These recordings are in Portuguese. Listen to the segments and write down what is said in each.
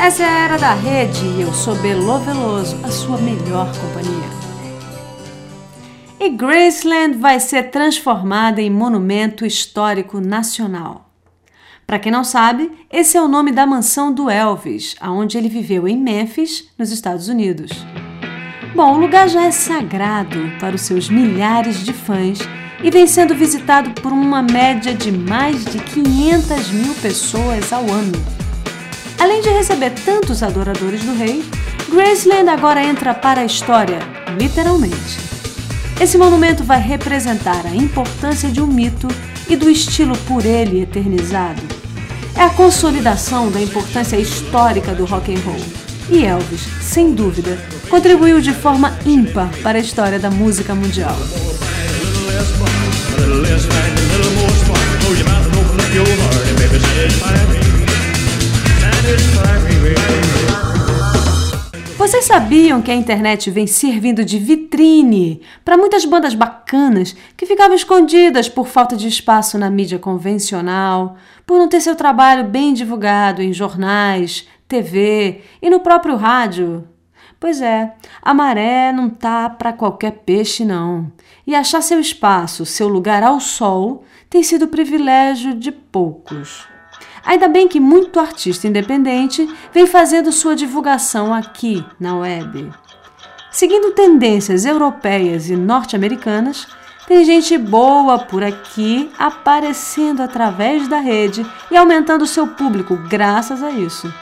Essa é a Era da Rede e eu sou Belo Veloso, a sua melhor companhia. E Graceland vai ser transformada em monumento histórico nacional. Para quem não sabe, esse é o nome da mansão do Elvis, aonde ele viveu em Memphis, nos Estados Unidos. Bom, o lugar já é sagrado para os seus milhares de fãs e vem sendo visitado por uma média de mais de 500 mil pessoas ao ano. Além de receber tantos adoradores do rei, Graceland agora entra para a história, literalmente. Esse monumento vai representar a importância de um mito e do estilo por ele eternizado. É a consolidação da importância histórica do rock and roll. E Elvis, sem dúvida, contribuiu de forma ímpar para a história da música mundial. Sabiam que a internet vem servindo de vitrine para muitas bandas bacanas que ficavam escondidas por falta de espaço na mídia convencional, por não ter seu trabalho bem divulgado em jornais, TV e no próprio rádio? Pois é, a maré não tá para qualquer peixe não. E achar seu espaço, seu lugar ao sol, tem sido privilégio de poucos. Ainda bem que muito artista independente vem fazendo sua divulgação aqui na web. Seguindo tendências europeias e norte-americanas, tem gente boa por aqui aparecendo através da rede e aumentando seu público graças a isso.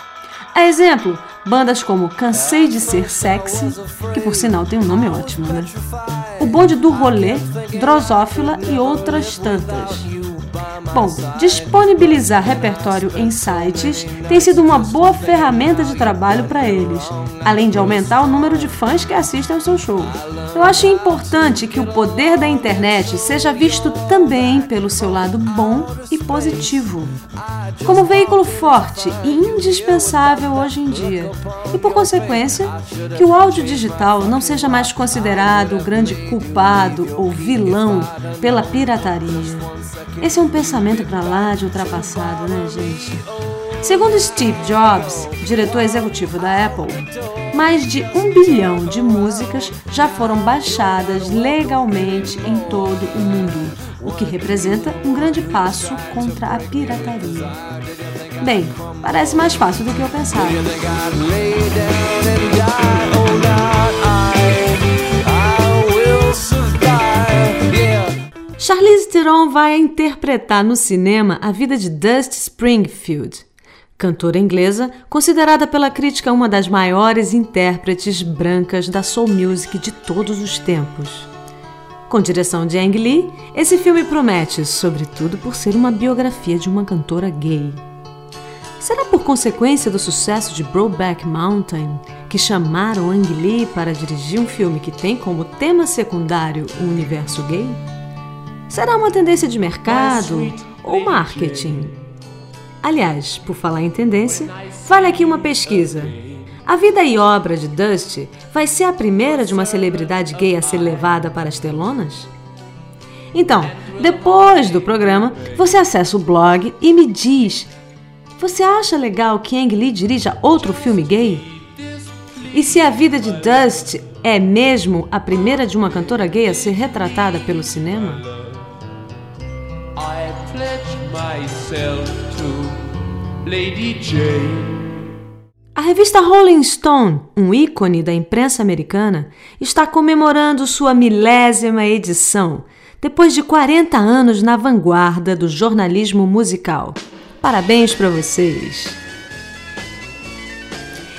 A exemplo, bandas como Cansei de Ser Sexy, que por sinal tem um nome ótimo, né? O Bonde do Rolê, Drosófila e outras tantas. Bom, disponibilizar repertório em sites tem sido uma boa ferramenta de trabalho para eles, além de aumentar o número de fãs que assistem ao seu show. Eu acho importante que o poder da internet seja visto também pelo seu lado bom e positivo, como veículo forte e indispensável hoje em dia, e por consequência, que o áudio digital não seja mais considerado o grande culpado ou vilão pela pirataria. Esse é um pensamento para lá de ultrapassado, né, gente? Segundo Steve Jobs, diretor executivo da Apple, mais de um bilhão de músicas já foram baixadas legalmente em todo o mundo, o que representa um grande passo contra a pirataria. Bem, parece mais fácil do que eu pensava. Theron vai interpretar no cinema a vida de Dusty Springfield, cantora inglesa considerada pela crítica uma das maiores intérpretes brancas da soul music de todos os tempos. Com direção de Ang Lee, esse filme promete, sobretudo por ser uma biografia de uma cantora gay. Será por consequência do sucesso de Brokeback Mountain que chamaram Ang Lee para dirigir um filme que tem como tema secundário o universo gay? Será uma tendência de mercado ou marketing? Aliás, por falar em tendência, vale aqui uma pesquisa. A vida e obra de Dusty vai ser a primeira de uma celebridade gay a ser levada para as telonas? Então, depois do programa, você acessa o blog e me diz: você acha legal que Ang Lee dirija outro filme gay? E se a vida de Dusty é mesmo a primeira de uma cantora gay a ser retratada pelo cinema? Myself to Lady Jane. A revista Rolling Stone, um ícone da imprensa americana, está comemorando sua milésima edição, depois de 40 anos na vanguarda do jornalismo musical. Parabéns para vocês!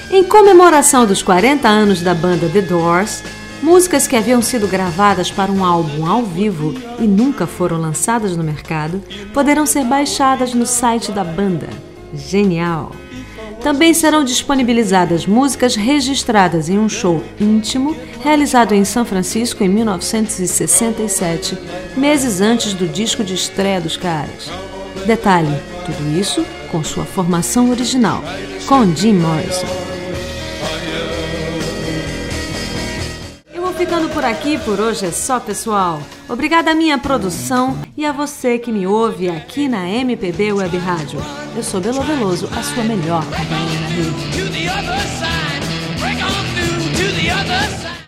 Em comemoração dos 40 anos da banda The Doors, Músicas que haviam sido gravadas para um álbum ao vivo e nunca foram lançadas no mercado poderão ser baixadas no site da banda. Genial! Também serão disponibilizadas músicas registradas em um show íntimo realizado em São Francisco em 1967, meses antes do disco de estreia dos caras. Detalhe: tudo isso com sua formação original, com Jim Morrison. Ficando por aqui, por hoje é só, pessoal. Obrigada à minha produção e a você que me ouve aqui na MPB Web Rádio. Eu sou Belo Veloso, a sua melhor companhia na rede.